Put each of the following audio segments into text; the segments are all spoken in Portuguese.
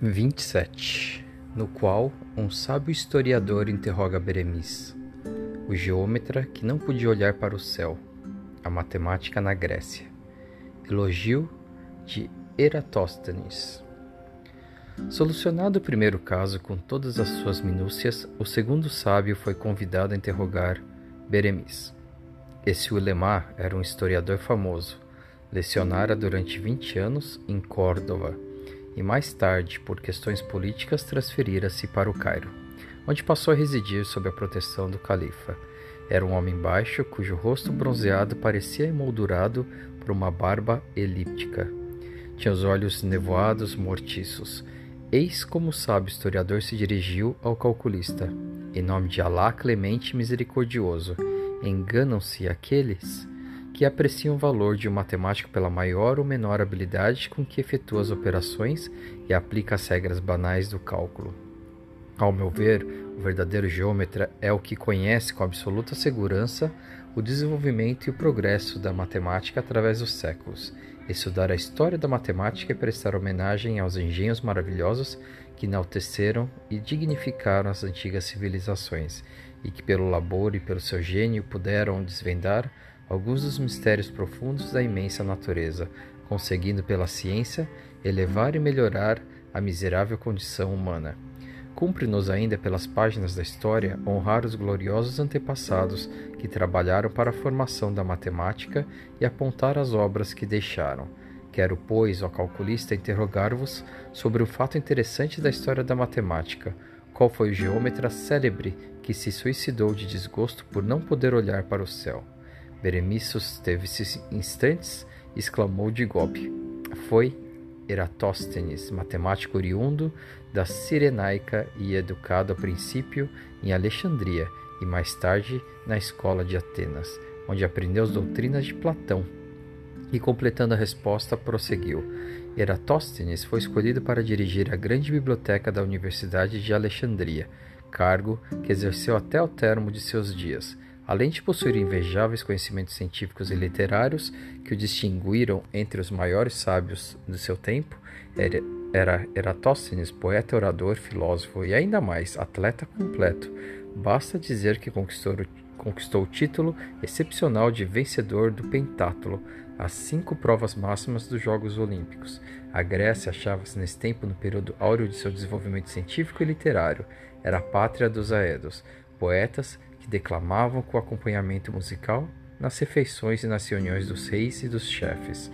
27, no qual um sábio historiador interroga Beremiz, o geômetra que não podia olhar para o céu, a matemática na Grécia. Elogio de Eratóstenes. Solucionado o primeiro caso com todas as suas minúcias, o segundo sábio foi convidado a interrogar Beremiz. Esse Ulemar era um historiador famoso. Lecionara durante 20 anos em Córdoba e mais tarde, por questões políticas, transferira-se para o Cairo, onde passou a residir sob a proteção do califa. Era um homem baixo, cujo rosto bronzeado parecia emoldurado por uma barba elíptica. Tinha os olhos nevoados, mortiços. Eis como o sábio historiador se dirigiu ao calculista. Em nome de Alá clemente e misericordioso, enganam-se aqueles que apreciam o valor de um matemático pela maior ou menor habilidade com que efetua as operações e aplica as regras banais do cálculo. Ao meu ver, o verdadeiro geômetra é o que conhece com absoluta segurança o desenvolvimento e o progresso da matemática através dos séculos. Estudar a história da matemática e prestar homenagem aos engenhos maravilhosos que enalteceram e dignificaram as antigas civilizações, e que pelo labor e pelo seu gênio puderam desvendar alguns dos mistérios profundos da imensa natureza, conseguindo pela ciência elevar e melhorar a miserável condição humana. Cumpre-nos ainda pelas páginas da história honrar os gloriosos antepassados que trabalharam para a formação da matemática e apontar as obras que deixaram. Quero, pois, ó calculista, interrogar-vos sobre um fato interessante da história da matemática. Qual foi o geômetra célebre que se suicidou de desgosto por não poder olhar para o céu? Beremissos teve-se instantes e exclamou de golpe. Foi Eratóstenes, matemático oriundo da Cirenaica e educado a princípio em Alexandria e mais tarde na escola de Atenas, onde aprendeu as doutrinas de Platão. E completando a resposta, prosseguiu. Eratóstenes foi escolhido para dirigir a grande biblioteca da Universidade de Alexandria, cargo que exerceu até o termo de seus dias Além de possuir invejáveis conhecimentos científicos e literários que o distinguiram entre os maiores sábios do seu tempo, era, era Eratóstenes poeta, orador, filósofo e ainda mais atleta completo. Basta dizer que conquistou, conquistou o título excepcional de vencedor do pentátulo, as cinco provas máximas dos Jogos Olímpicos. A Grécia achava-se nesse tempo no período áureo de seu desenvolvimento científico e literário. Era a pátria dos Aedos, poetas que declamavam com acompanhamento musical nas refeições e nas reuniões dos reis e dos chefes.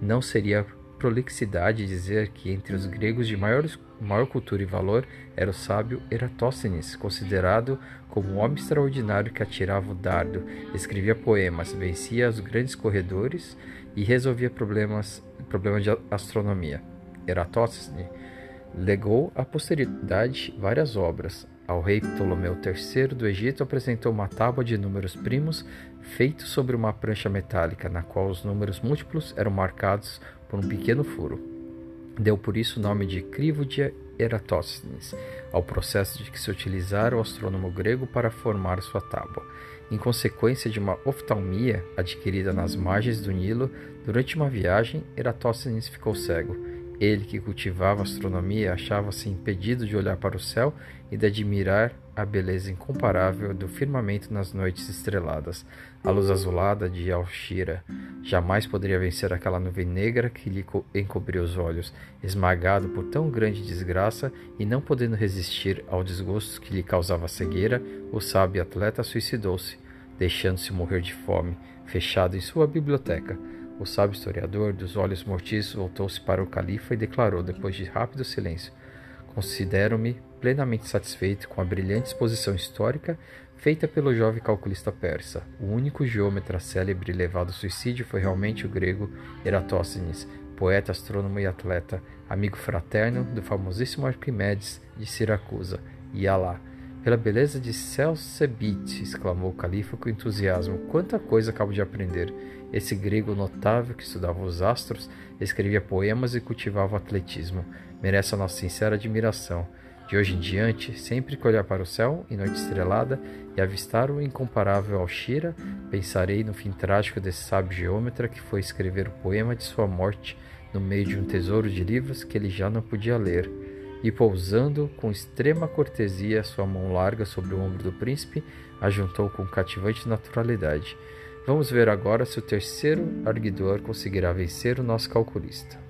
Não seria prolixidade dizer que entre os gregos de maior, maior cultura e valor era o sábio Eratóstenes, considerado como um homem extraordinário que atirava o dardo, escrevia poemas, vencia os grandes corredores e resolvia problemas, problemas de astronomia. Eratóstenes legou à posteridade várias obras, ao rei Ptolomeu III do Egito apresentou uma tábua de números primos feita sobre uma prancha metálica, na qual os números múltiplos eram marcados por um pequeno furo. Deu por isso o nome de crivo de Eratóstenes ao processo de que se utilizara o astrônomo grego para formar sua tábua. Em consequência de uma oftalmia adquirida nas margens do Nilo durante uma viagem, Eratóstenes ficou cego ele que cultivava astronomia achava-se impedido de olhar para o céu e de admirar a beleza incomparável do firmamento nas noites estreladas. A luz azulada de Alshira jamais poderia vencer aquela nuvem negra que lhe encobria os olhos. Esmagado por tão grande desgraça e não podendo resistir ao desgosto que lhe causava a cegueira, o sábio atleta suicidou-se, deixando-se morrer de fome, fechado em sua biblioteca. O sábio historiador, dos olhos mortiços, voltou-se para o califa e declarou, depois de rápido silêncio: Considero-me plenamente satisfeito com a brilhante exposição histórica feita pelo jovem calculista persa. O único geômetra célebre levado ao suicídio foi realmente o grego Eratóstenes, poeta, astrônomo e atleta, amigo fraterno do famosíssimo Arquimedes de Siracusa, e Alá. Pela beleza de Celsebite, exclamou o califa com entusiasmo. Quanta coisa acabo de aprender! Esse grego notável que estudava os astros, escrevia poemas e cultivava o atletismo. Merece a nossa sincera admiração. De hoje em diante, sempre que olhar para o céu em noite estrelada e avistar o incomparável Alshira, pensarei no fim trágico desse sábio geômetra que foi escrever o poema de sua morte no meio de um tesouro de livros que ele já não podia ler. E, pousando com extrema cortesia sua mão larga sobre o ombro do príncipe, a juntou com cativante naturalidade. Vamos ver agora se o terceiro arguidor conseguirá vencer o nosso calculista.